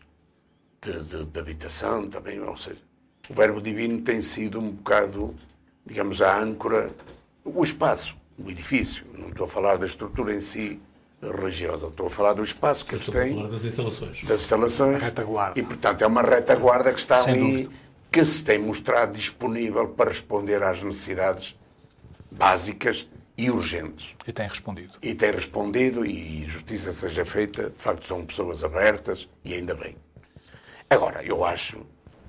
de, de, de habitação, também, ou seja, o verbo divino tem sido um bocado, digamos, a âncora, o espaço, o edifício. Não estou a falar da estrutura em si religiosa, estou a falar do espaço que eles têm, falar das instalações. das instalações. A retaguarda. E, portanto, é uma retaguarda que está Sem ali, dúvida. que se tem mostrado disponível para responder às necessidades básicas e urgentes. E tem respondido. E tem respondido, e justiça seja feita, de facto são pessoas abertas, e ainda bem. Agora, eu acho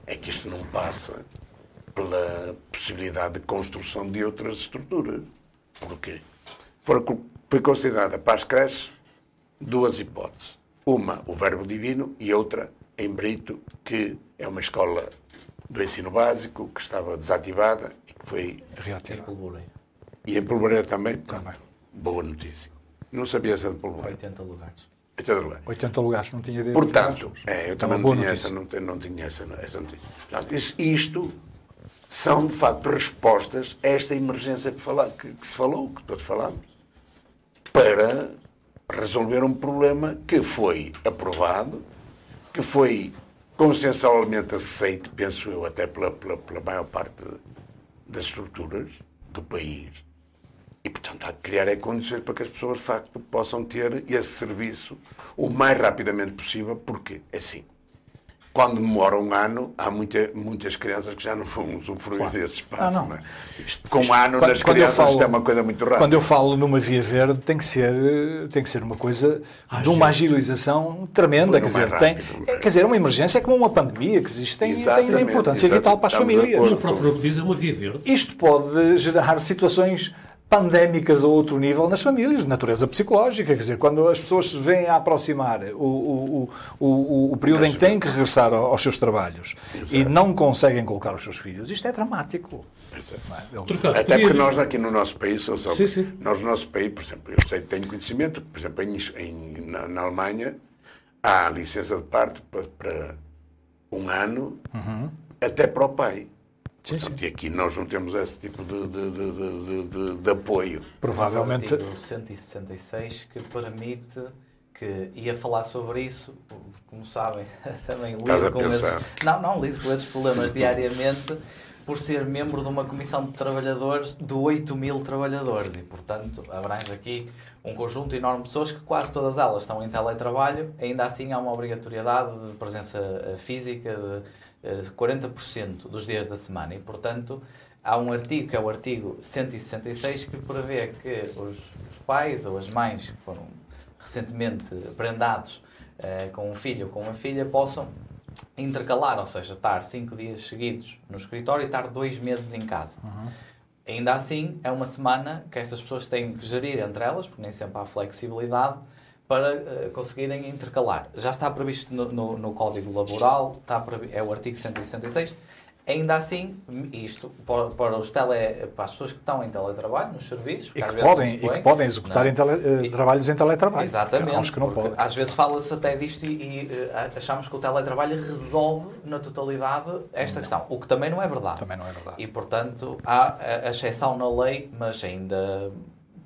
é que isto não passa pela possibilidade de construção de outras estruturas. Porquê? Foi foi considerada para as creches duas hipóteses. Uma, o verbo divino, e outra, em Brito, que é uma escola do ensino básico que estava desativada e que foi. Reativa. Polvorei. E em Polvoreira também? Também. Boa notícia. Não sabia essa de Polvoreira. 80 lugares. Em todo lugar. 80 lugares, não tinha ideia. Portanto, é, eu também não tinha, essa, não, não tinha essa, essa notícia. Portanto, is- isto são, de facto, respostas a esta emergência que, fala, que, que se falou, que todos falamos, para resolver um problema que foi aprovado, que foi consensualmente aceito, penso eu, até pela, pela, pela maior parte das estruturas do país. E, portanto, há que criar é condições para que as pessoas, de facto, possam ter esse serviço o mais rapidamente possível, porque, é assim, quando demora um ano, há muita, muitas crianças que já não vão usufruir desse espaço. Ah, não. não é? Isto, com um ano Quando- das quando crianças, falo- isto é uma coisa muito rápida. Quando eu falo numa via verde, tem que ser, tem que ser uma coisa de uma agilização tremenda. Foi Quer o dizer, tem, rápido. é, quer dizer, uma emergência é como uma pandemia que existe, tem, tem importância vital para as de famílias. O próprio diz é uma via verde. Isto pode gerar situações pandémicas a outro nível nas famílias, de natureza psicológica. Quer dizer, quando as pessoas se veem a aproximar o, o, o, o, período em que têm que regressar ao- aos seus trabalhos e não conseguem colocar os seus filhos, isto é dramático. Exato. não é? Trocado. Até porque nós aqui no nosso país, só- Sim, sim. nós no nosso país, por exemplo, eu sei, tenho conhecimento, por exemplo, em, em- na, na Alemanha há licença de parto para, para um ano, até para o pai. Sim, Portanto, E aqui nós não temos esse tipo de, de, de, de- de- de apoio. Provavelmente. O artigo 166 que permite que ia falar sobre isso, como sabem, [LAUGHS] também lido com esses, não, não lido com esses problemas diariamente por ser membro de uma comissão de trabalhadores de 8 mil trabalhadores e, portanto, abrange aqui um conjunto enorme de pessoas que quase todas elas estão em teletrabalho, ainda assim há uma obrigatoriedade de presença eh, física de 40% dos dias da semana e, portanto, há um artigo, que é o artigo 166, que prevê que os, os pais ou as mães que foram recentemente prendados eh, com um filho ou com uma filha possam intercalar, ou seja, estar cinco dias seguidos no escritório e estar dois meses em casa. Ainda assim, é uma semana que estas pessoas têm que gerir entre elas, porque nem sempre há flexibilidade, para eh, conseguirem intercalar. Já está previsto no, no- no Código Laboral, está previ- é o artigo 166. Ainda assim, isto para, para os tele, para as pessoas que estão em teletrabalho, nos serviços, E que, podem, não e que podem executar não é? em tele- eh, E- trabalhos em teletrabalho. Exatamente. Que não podem. Às vezes fala-se até disto e, e, eh, achamos que o teletrabalho resolve na totalidade esta questão, o que também não é verdade. Também não é verdade. E, portanto, há a exceção na lei, mas ainda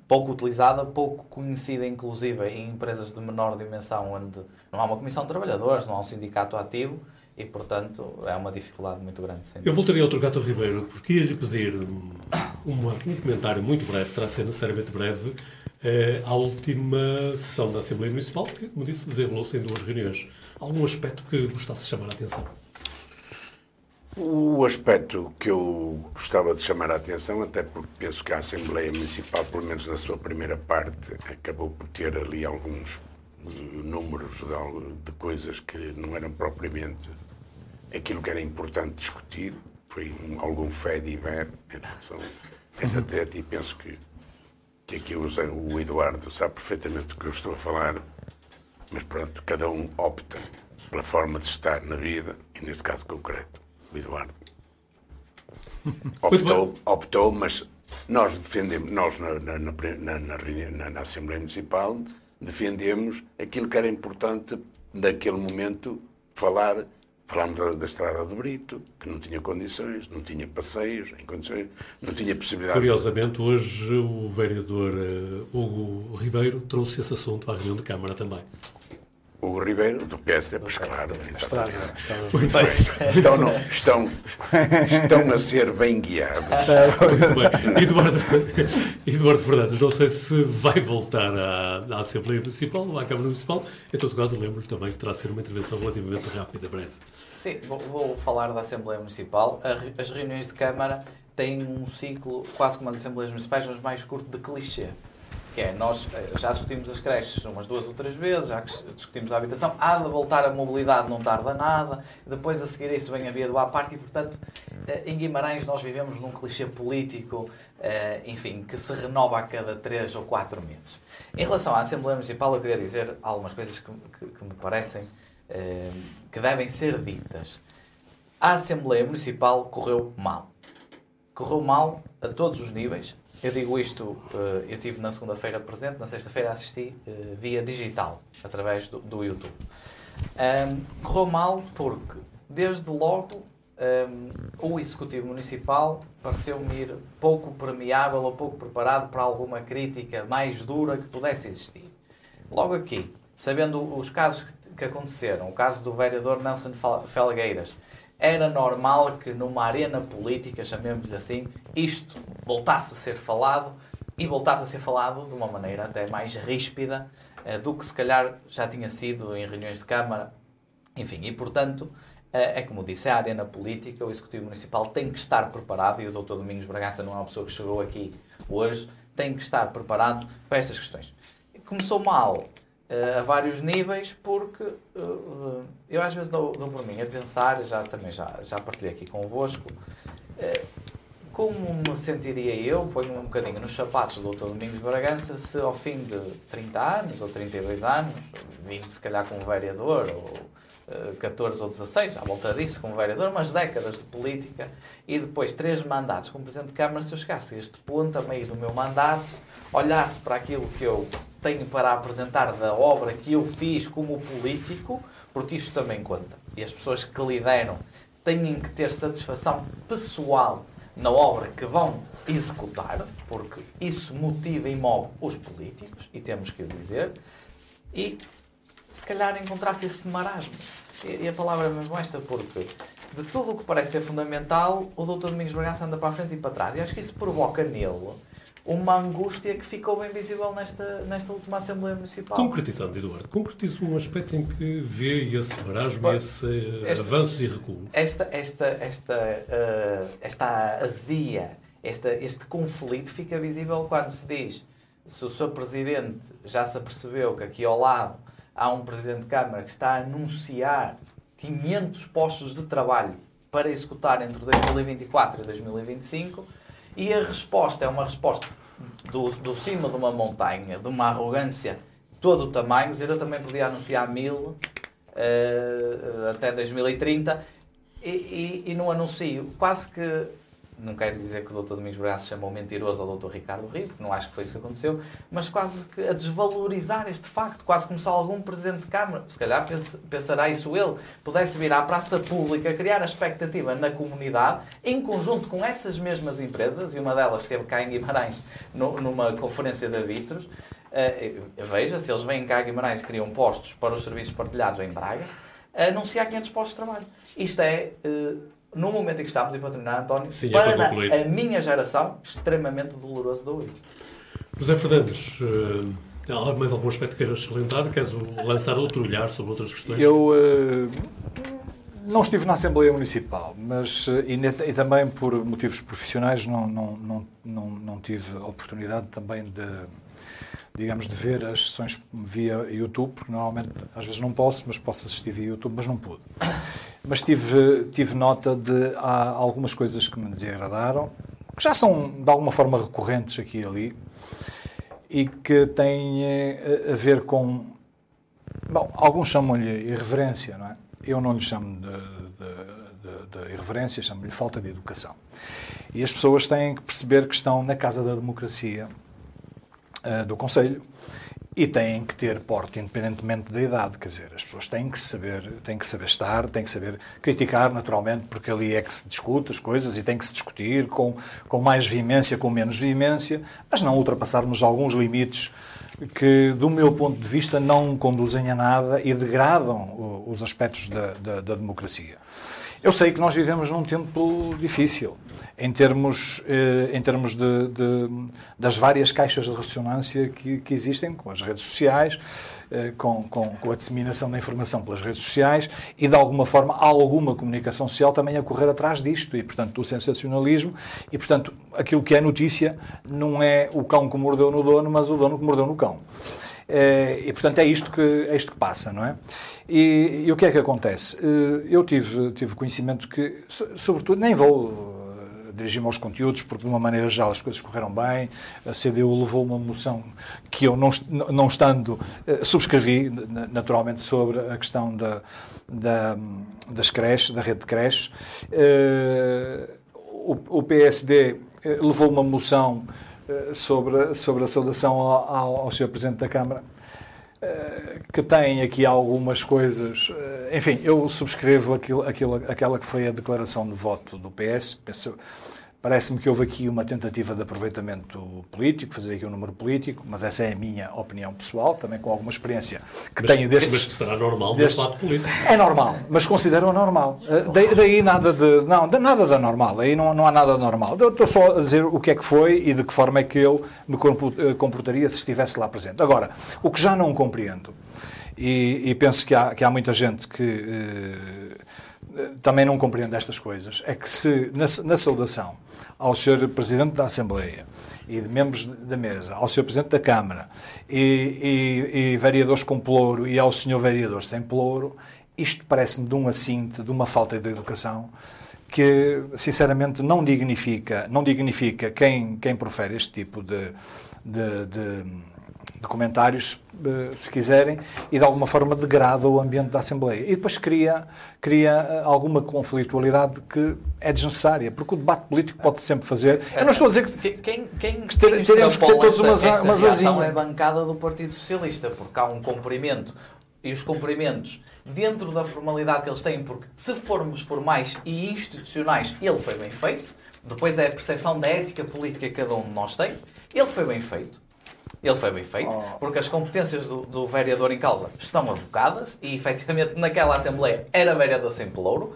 pouco utilizada, pouco conhecida, inclusive, em empresas de menor dimensão, onde não há uma comissão de trabalhadores, não há um sindicato ativo e, portanto, é uma dificuldade muito grande. sem Eu voltaria ao Gato Ribeiro porque ia-lhe pedir um, uma- um comentário muito breve, terá de ser necessariamente breve, eh, à última sessão da Assembleia Municipal, que, como disse, desenrolou-se em duas reuniões. Algum aspecto que gostasse de chamar a atenção? O aspecto que eu gostava de chamar a atenção, até porque penso que a Assembleia Municipal, pelo menos na sua primeira parte, acabou por ter ali alguns eh, números de, de coisas que não eram propriamente aquilo que era importante discutir. Foi um- algum fé de Iber em relação a essa treta e penso que, que aqui o, Eduardo sabe perfeitamente do que eu estou a falar, mas pronto, cada um opta pela forma de estar na vida, e neste caso concreto, Eduardo. [LAUGHS] Optou, optou, mas nós defendemos, nós na, na, na, na, Assembleia Municipal defendemos aquilo que era importante naquele momento falar. Falámos da, da estrada de Brito, que não tinha condições, não tinha passeios em condições, não tinha possibilidade Curiosamente, hoje o vereador eh, Hugo Ribeiro trouxe esse assunto à reunião de Câmara também. O Ribeiro, do PSD, pois claro. Exatamente. estrada. Muito bem. Estão, no- estão, estão a ser bem guiados. Muito bem. Eduardo, Eduardo Fernandes, não sei se vai voltar à, à Assembleia Municipal ou à Câmara Municipal. Em todo caso, lembro-lhe também que terá de ser uma intervenção relativamente rápida, breve. Sim, vou, vou falar da Assembleia Municipal. As reuniões de Câmara têm um ciclo, quase como as Assembleias Municipais, mas mais curto de clichê. Que é, nós eh, já discutimos as creches umas duas ou três vezes, já discutimos a habitação, há de voltar a mobilidade, não tarda nada, depois a seguir isso vem a via do à-parque e, portanto, eh, em Guimarães nós vivemos num clichê político, eh, enfim, que se renova a cada três ou quatro meses. Em relação à Assembleia Municipal, eu queria dizer algumas coisas que, que- que me parecem que devem ser ditas. A Assembleia Municipal correu mal. Correu mal a todos os níveis. Eu digo isto, eh, eu estive na segunda-feira presente, na sexta-feira assisti eh, via digital, através do, do YouTube. Ahm, correu mal porque, desde logo, ahm, o Executivo Municipal pareceu-me ir pouco permeável ou pouco preparado para alguma crítica mais dura que pudesse existir. Logo aqui, sabendo os casos que, que aconteceram, o caso do vereador Nelson Fel- Felgueiras, era normal que numa arena política, chamemos-lhe assim, isto voltasse a ser falado e voltasse a ser falado de uma maneira até mais ríspida eh, do que se calhar já tinha sido em reuniões de Câmara. Enfim, e portanto, eh, é como disse, é a arena política, o Executivo Municipal tem que estar preparado, e o Dr. Domingos Bragança não é uma pessoa que chegou aqui hoje, tem que estar preparado para estas questões. Começou mal a vários níveis, porque eh, eh, eu às vezes dou, dou por mim a pensar, já também já, já partilhei aqui convosco, eh, como me sentiria eu, ponho um bocadinho nos sapatos do Dr. Domingos Bragança, se ao fim de 30 anos, ou 32 anos, 20 se calhar como vereador, ou eh, 14 ou 16, à volta disso como vereador, umas décadas de política, e depois três mandatos como Presidente de Câmara, se eu chegasse a este ponto, a meio do meu mandato, olhasse para aquilo que eu tenho para apresentar da obra que eu fiz como político, porque isto também conta. E as pessoas que lideram têm que ter satisfação pessoal na obra que vão executar, porque isso motiva e move os políticos, e temos que o dizer, e se calhar encontrasse esse marasmo. E e a palavra é mesmo esta, porque de tudo o que parece ser fundamental, o Dr. Domingos Bragança anda para a frente e para trás. E acho que isso provoca nele uma angústia que ficou bem visível nesta, nesta última Assembleia Municipal. Concretizando, Eduardo, concretizo um aspecto em que vê esse marasmo, esse eh, avanços e recuos. esta, esta, esta, eh, esta azia, esta, este conflito fica visível quando se diz se o seu Presidente já se apercebeu que aqui ao lado há um Presidente de Câmara que está a anunciar 500 postos de trabalho para executar entre 2024 e 2025 e a resposta é uma resposta do, do cima de uma montanha, de uma arrogância todo o tamanho, dizer eu também podia anunciar mil eh, até 2030 e, e, e no anuncio. Quase que não quero dizer que o Dr. Domingos Bragança chamou mentiroso ao Dr. Ricardo Rio, porque não acho que foi isso que aconteceu, mas quase que a desvalorizar este facto, quase como se algum Presidente de Câmara, se calhar pens- pensará isso ele, pudesse vir à praça pública, criar a expectativa na comunidade, em conjunto com essas mesmas empresas, e uma delas esteve cá em Guimarães numa conferência de arbitros, eh, veja, se eles vêm cá a Guimarães e criam postos para os serviços partilhados em Braga, anunciar 500 postos de trabalho. Isto é, eh, no momento em que estamos, e para terminar, António, Sim, é para para concluir. a minha geração, extremamente doloroso de ouvir. José Fernandes, eh, há mais algum aspecto que queiras salientar? Queres lançar outro olhar sobre outras questões? Eu eh, não estive na Assembleia Municipal, mas eh, e, e também por motivos profissionais não, não, não, não, não tive a oportunidade também de, digamos, de ver as sessões via YouTube, porque normalmente às vezes não posso, mas posso assistir via YouTube, mas não pude. Mas tive, tive nota de há algumas coisas que me desagradaram, que já são de alguma forma recorrentes aqui e ali, e que têm eh, a ver com Bom, alguns chamam-lhe irreverência, não é? Eu não lhe chamo de, de- de- de irreverência, chamo-lhe falta de educação. E as pessoas têm que perceber que estão na casa da democracia eh, do Conselho e têm que ter porte independentemente da idade, quer dizer, as pessoas têm que saber, têm que saber estar, têm que saber criticar naturalmente, porque ali é que se discute as coisas e tem que se discutir com, com mais veemência, com menos veemência, mas não ultrapassarmos alguns limites que, do meu ponto de vista, não conduzem a nada e degradam os aspectos da, da, da democracia. Eu sei que nós vivemos num tempo difícil, em termos, eh, em termos de, de, das várias caixas de ressonância que, que existem, com as redes sociais, eh, com, com, com, a disseminação da informação pelas redes sociais e, de alguma forma, alguma comunicação social também a correr atrás disto e, portanto, do sensacionalismo. E, portanto, aquilo que é notícia não é o cão que mordeu no dono, mas o dono que mordeu no cão. Eh, e, portanto, é isto que, é isto que passa, não é? E, e, o que é que acontece? Eh, eu tive, tive conhecimento que, sobretudo, nem vou eh, dirigir-me aos conteúdos, porque de uma maneira geral as coisas correram bem. A CDU levou uma moção que eu, não, não estando, subscrevi, naturalmente, sobre a questão da, da, das creches, da rede de creches. O, o PSD levou uma moção sobre, sobre a saudação ao, ao Sr. Presidente da Câmara que tem aqui algumas coisas. Eh, enfim, eu subscrevo aquilo, aquilo, aquela que foi a declaração de voto do PS. Penso, Parece-me que houve aqui uma tentativa de aproveitamento político, fazer aqui um número político, mas essa é a minha opinião pessoal, também com alguma experiência que mas, tenho destes... Mas que será normal destes, no político. É normal, mas considero normal. Eh, daí, daí, nada de... Não, nada da normal, aí não, não há nada de normal. Eu estou só a dizer o que é que foi e de que forma é que eu me eh, comportaria se estivesse lá presente. Agora, o que já não compreendo, e, e penso que há, que há muita gente que... Eh, também não compreende estas coisas, é que se na, na saudação ao Sr. Presidente da Assembleia e de membros da mesa, ao Sr. Presidente da Câmara e, e, e vereadores com ploro e ao Sr. Vereador sem ploro, isto parece-me de um assinte, de uma falta de educação que, sinceramente, não dignifica, não dignifica quem, quem profere este tipo de, de, de de comentários, eh, se quiserem, e de alguma forma degrada o ambiente da Assembleia. E depois cria, cria eh, alguma conflitualidade que é desnecessária, porque o debate político pode sempre fazer. Eu não estou a dizer que, quem, quem, que ter, teremos que ter todos umas, umas asinhas. é a bancada do Partido Socialista, porque há um cumprimento e os cumprimentos dentro da formalidade que eles têm, porque se formos formais e institucionais, ele foi bem feito. Depois é a percepção da ética política que cada um de nós tem. Ele foi bem feito. Ele foi bem feito, oh. porque as competências do, do, vereador em causa estão avocadas e, efetivamente, naquela Assembleia era vereador sem pelouro.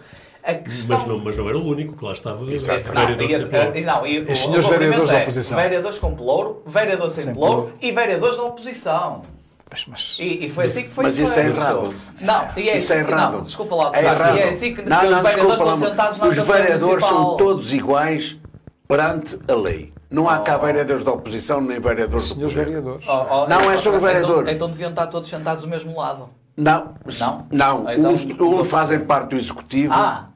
Questão... Mas, não, mas não era o único que lá estava. Exato. Vereador não, sem pelouro. Não, e, Os senhores vereadores é, da oposição. Vereadores com pelouro, vereador sem, sem pelouro, e vereadores da oposição. Mas, mas, e, e, foi assim que foi Mas isso é errado. Não, e é isso é assim, errado. Não, desculpa lá. É errado. E é assim que, não, que não, os vereadores estão sentados na Os vereadores são todos iguais perante a lei. Não há cá oh. vereadores da oposição nem vereadores Senhores do poder. vereadores. Oh, oh, não é só o vereador. Então, então, deviam estar todos sentados do mesmo lado. Não, não. não. Então, uns, uns fazem parte do executivo. Ah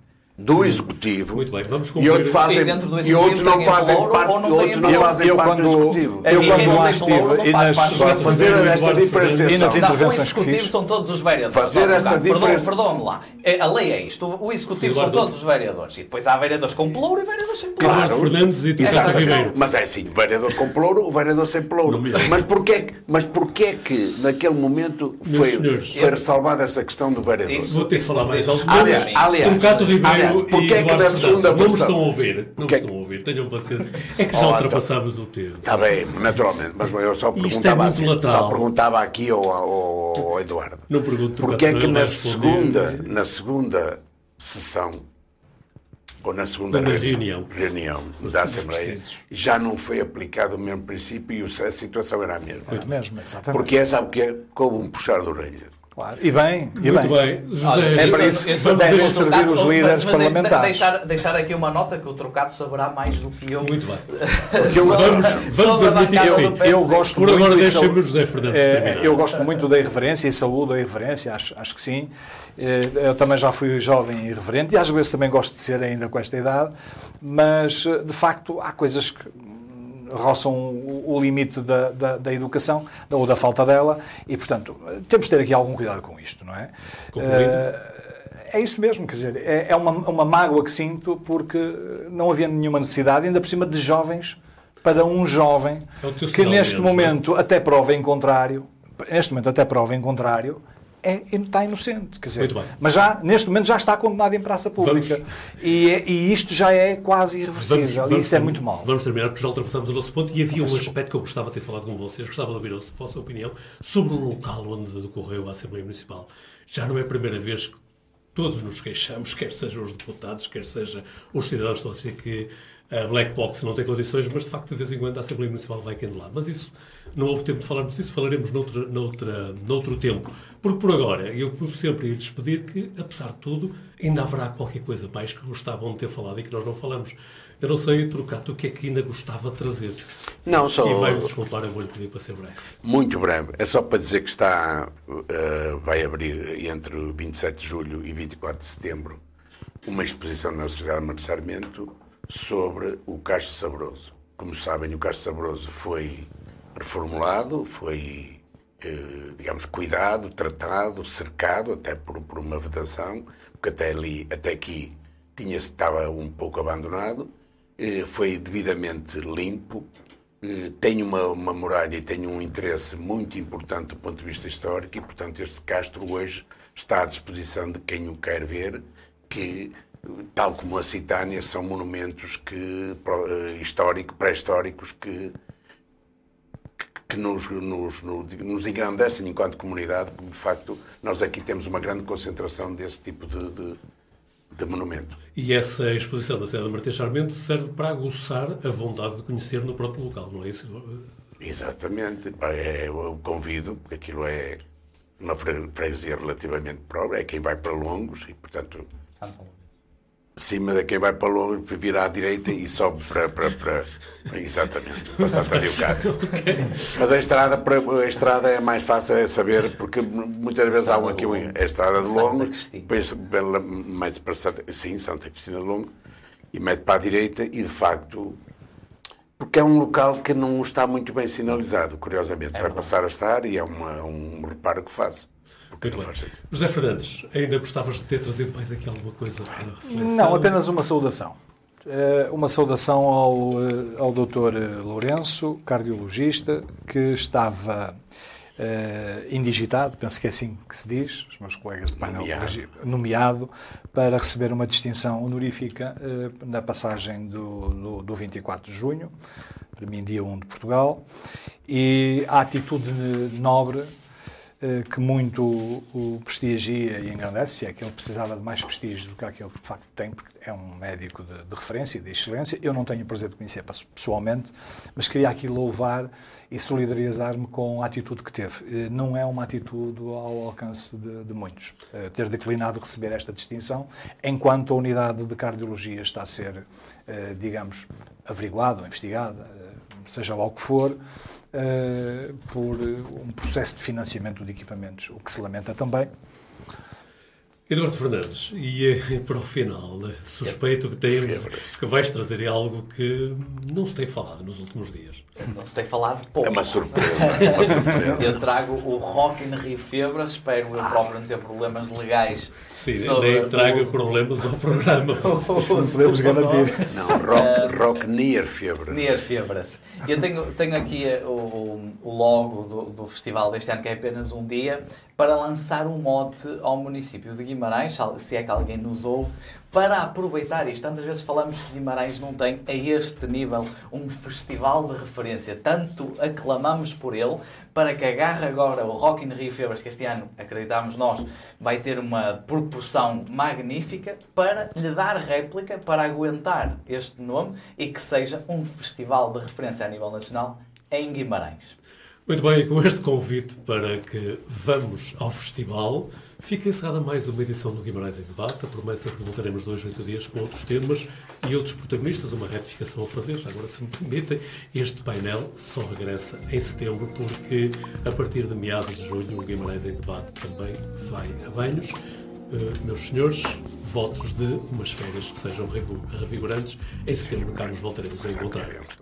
do Executivo Muito bem, vamos e outros, fazem, e outros não fazem parte, não outros não fazem eu, parte do Executivo. Eu, quando lá estive e nas, fazer essa diferenciação. E nas intervenções que o Executivo são todos os vereadores. Fazer essa diferença. Perdão-me lá. É, a lei é isto. O Executivo são todos os vereadores. E depois há vereadores com pelouro e vereadores sem pelouro. Claro. Fernandes e Tiago Ribeiro. Mas é assim, o vereador com pelouro, o vereador sem pelouro. Mas porquê, mas porquê que naquele momento foi, foi ressalvada essa questão do vereador? Vou ter que falar mais alto. Aliás, Trocado Ribeiro e na segunda versão. Não me estão a ouvir. Não me estão a ouvir. Tenham paciência. É que já oh, ultrapassámos o tempo. Está bem, naturalmente. Mas eu só é perguntava, é assim, só perguntava aqui ao, ao, ao Eduardo. Não pergunto Porque é que na segunda, na segunda sessão ou na segunda na reunião, reunião da Assembleia, já não foi aplicado o mesmo princípio e a situação era a mesma. Muito mesmo, exatamente. Porque é, sabe o que é? Como um puxar de orelha. Claro. E bem, e Muito bem. bem. José, é para isso que devem servir os líderes mas, parlamentares. Deixar, deixar aqui uma nota que o trocado saberá mais do que eu. Muito bem. [LAUGHS] eu, vamos vamos admitir que sim. Eu gosto Por muito agora deixemos José Fernandes é, Eu gosto muito da irreverência e saúdo a irreverência, acho, acho que sim. É, eu também já fui jovem e irreverente e às vezes também gosto de ser ainda com esta idade, mas de facto há coisas que roçam o, limite da, da, da, educação ou da falta dela e, portanto, temos de ter aqui algum cuidado com isto, não é? Uh, é isso mesmo, quer dizer, é, é uma, uma mágoa que sinto porque não havia nenhuma necessidade, ainda por cima de jovens, para um jovem é que neste é? momento, até prova em contrário, neste momento até prova em contrário, é, está inocente. Quer dizer, mas já, neste momento já está condenado em praça pública. E, e, isto já é quase irreversível. Vamos, vamos, e isso é muito mau. Vamos terminar, porque já ultrapassamos o nosso ponto. E havia um aspecto que eu gostava de ter falado com vocês, gostava de ouvir a vossa opinião sobre o local onde decorreu a Assembleia Municipal. Já não é a primeira vez que todos nos queixamos, quer sejam os deputados, quer sejam os cidadãos, estão a dizer que a Black Box não tem condições, mas de facto de vez em quando a Assembleia Municipal vai caindo lá. Mas isso, não houve tempo de falarmos disso, falaremos noutra, noutra, noutro tempo. Porque por agora, eu costumo sempre ir despedir que, apesar de tudo, ainda haverá qualquer coisa mais que gostavam de ter falado e que nós não falamos. Eu não sei, Trocato, o que é que ainda gostava de trazer. Não, só... E vai-me desculpar, eu vou-lhe pedir para ser breve. Muito breve. É só para dizer que está, uh, vai abrir entre 27 de julho e 24 de setembro uma exposição na Sociedade de Sarmento sobre o Castro Sabroso. Como sabem, o Castro Sabroso foi reformulado, foi, eh, digamos, cuidado, tratado, cercado, até por, por uma vedação, porque até ali, até aqui, tinha estava um pouco abandonado, eh, foi devidamente limpo, eh, tem uma, uma muralha e tem um interesse muito importante do ponto de vista histórico e, portanto, este castro hoje está à disposição de quem o quer ver, que tal como a Citânia, são monumentos que, eh, histórico, pré-históricos que, que nos, nos, nos, engrandecem enquanto comunidade, porque de facto nós aqui temos uma grande concentração desse tipo de, de, de monumento. E essa exposição na cidade de Martins Charmento serve para aguçar a vontade de conhecer no próprio local, não é isso? Exatamente. É, eu convido, porque aquilo é uma freguesia relativamente própria, é quem vai para longos e, portanto. Santos cima de quem vai para longe, vira à direita e sobe para. para, para exatamente, para Santa Leocádia. [LAUGHS] okay. Mas a estrada, a estrada é mais fácil de saber, porque muitas vezes há um aqui, a estrada de Longo, depois mais para Santa, sim, Santa Cristina de Longo, e mete para a direita e de facto. Porque é um local que não está muito bem sinalizado, curiosamente. É vai passar a estar e é uma, um reparo que faço. Muito bem. José Fernandes, ainda gostavas de ter trazido mais aqui alguma coisa para reflexão? Não, apenas uma saudação. Eh, uma saudação ao, eh, ao Dr. Lourenço, cardiologista, que estava uh, indigitado, penso que é assim que se diz, os meus colegas de painel, nomeado, nomeado para receber uma distinção honorífica uh, na passagem do, do, do 24 de junho, para mim, dia 1 de Portugal, e a atitude nobre eh, que muito o prestigia e engrandece, se é que ele precisava de mais prestígio do que aquele que de facto tem, porque é um médico de, de referência e de excelência. Eu não tenho o prazer de conhecer pessoalmente, mas queria aqui louvar e solidarizar-me com a atitude que teve. Eh, não é uma atitude ao alcance de, de muitos. Eh, ter declinado receber esta distinção, enquanto a unidade de cardiologia está a ser, digamos, averiguada ou investigada, seja lá o que for, uh, por um processo de financiamento de equipamentos, o que se lamenta também. Eduardo Fernandes, e eh, para o final, eh, suspeito que temos que vais trazer algo que não se tem falado nos últimos dias. Não se tem falado pouco. É uma surpresa. [LAUGHS] É uma surpresa. Eu trago o Rock in Rio Febras, espero eu próprio não ter problemas legais. Sim, nem trago problemas ao programa. Isso [LAUGHS] não podemos garantir. Não, Rock, rock Near Febras. Near Febras. Eu tenho, tenho aqui o, o logo do, do festival deste ano, que é apenas um dia, para lançar um mote ao município de Guimarães, se é que alguém nos ouve, para aproveitar isto. Tantas vezes falamos que Guimarães não tem a este nível um festival de referência. Tanto aclamamos por ele para que agarre agora o Rock in Rio Febras, que este ano, acreditamos nós, vai ter uma proporção magnífica para lhe dar réplica, para aguentar este nome e que seja um festival de referência a nível nacional em Guimarães. Muito bem, com este convite para que vamos ao festival, fica encerrada mais uma edição do Guimarães em Debate. A promessa de que voltaremos dois, oito dias com outros temas e outros protagonistas. Uma retificação a fazer, agora se me permitem. Este painel só regressa em setembro, porque a partir de meados de julho o Guimarães em Debate também vai a banhos. Uh, meus senhores, votos de umas férias que sejam revigorantes. Em setembro cá nos voltaremos a encontrar.